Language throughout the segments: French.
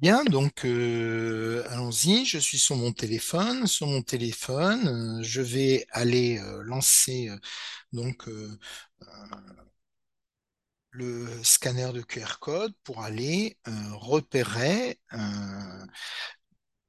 Bien, donc euh, allons-y. Je suis sur mon téléphone. Sur mon téléphone, euh, je vais aller euh, lancer donc le scanner de QR code pour aller repérer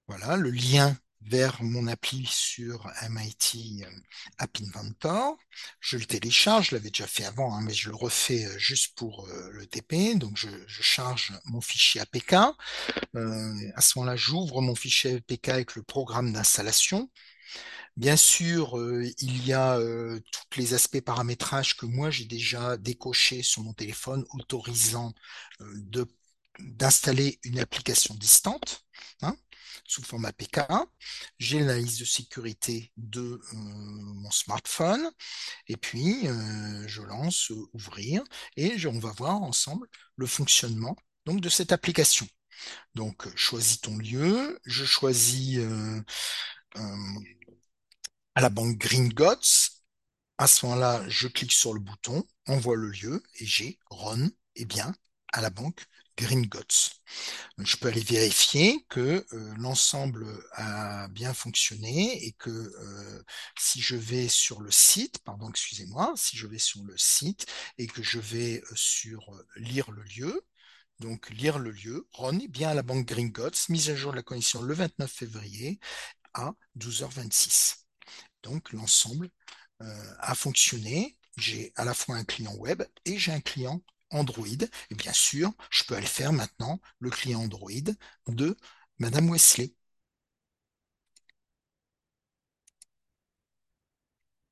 voilà le lien vers mon appli sur MIT euh, App Inventor. Je le télécharge, je l'avais déjà fait avant, hein, mais je le refais euh, juste pour euh, le TP. Donc je, charge mon fichier APK. À ce moment-là, j'ouvre mon fichier APK avec le programme d'installation. Bien sûr, il y a tous les aspects paramétrage que moi j'ai déjà décochés sur mon téléphone, autorisant d'installer une application distante sous format APK. J'ai l'analyse de sécurité de euh, mon smartphone et puis euh, je lance euh, ouvrir et on va voir ensemble le fonctionnement donc de cette application. Donc, choisis ton lieu. Je choisis à la banque Gringotts. À ce moment-là, je clique sur le bouton, envoie le lieu et j'ai Ron, eh bien, à la banque Je peux aller vérifier que euh, l'ensemble a bien fonctionné et que euh, si je vais sur le site, pardon, excusez-moi, si je vais sur le site et que je vais euh, sur lire le lieu, donc lire le lieu, Ron est bien à la banque Gringotts, mise à jour de la connexion le 29 février à 12h26. Donc l'ensemble a fonctionné. J'ai à la fois un client web et j'ai un client Android. Et bien sûr, je peux aller faire maintenant le client Android de Madame Wesley.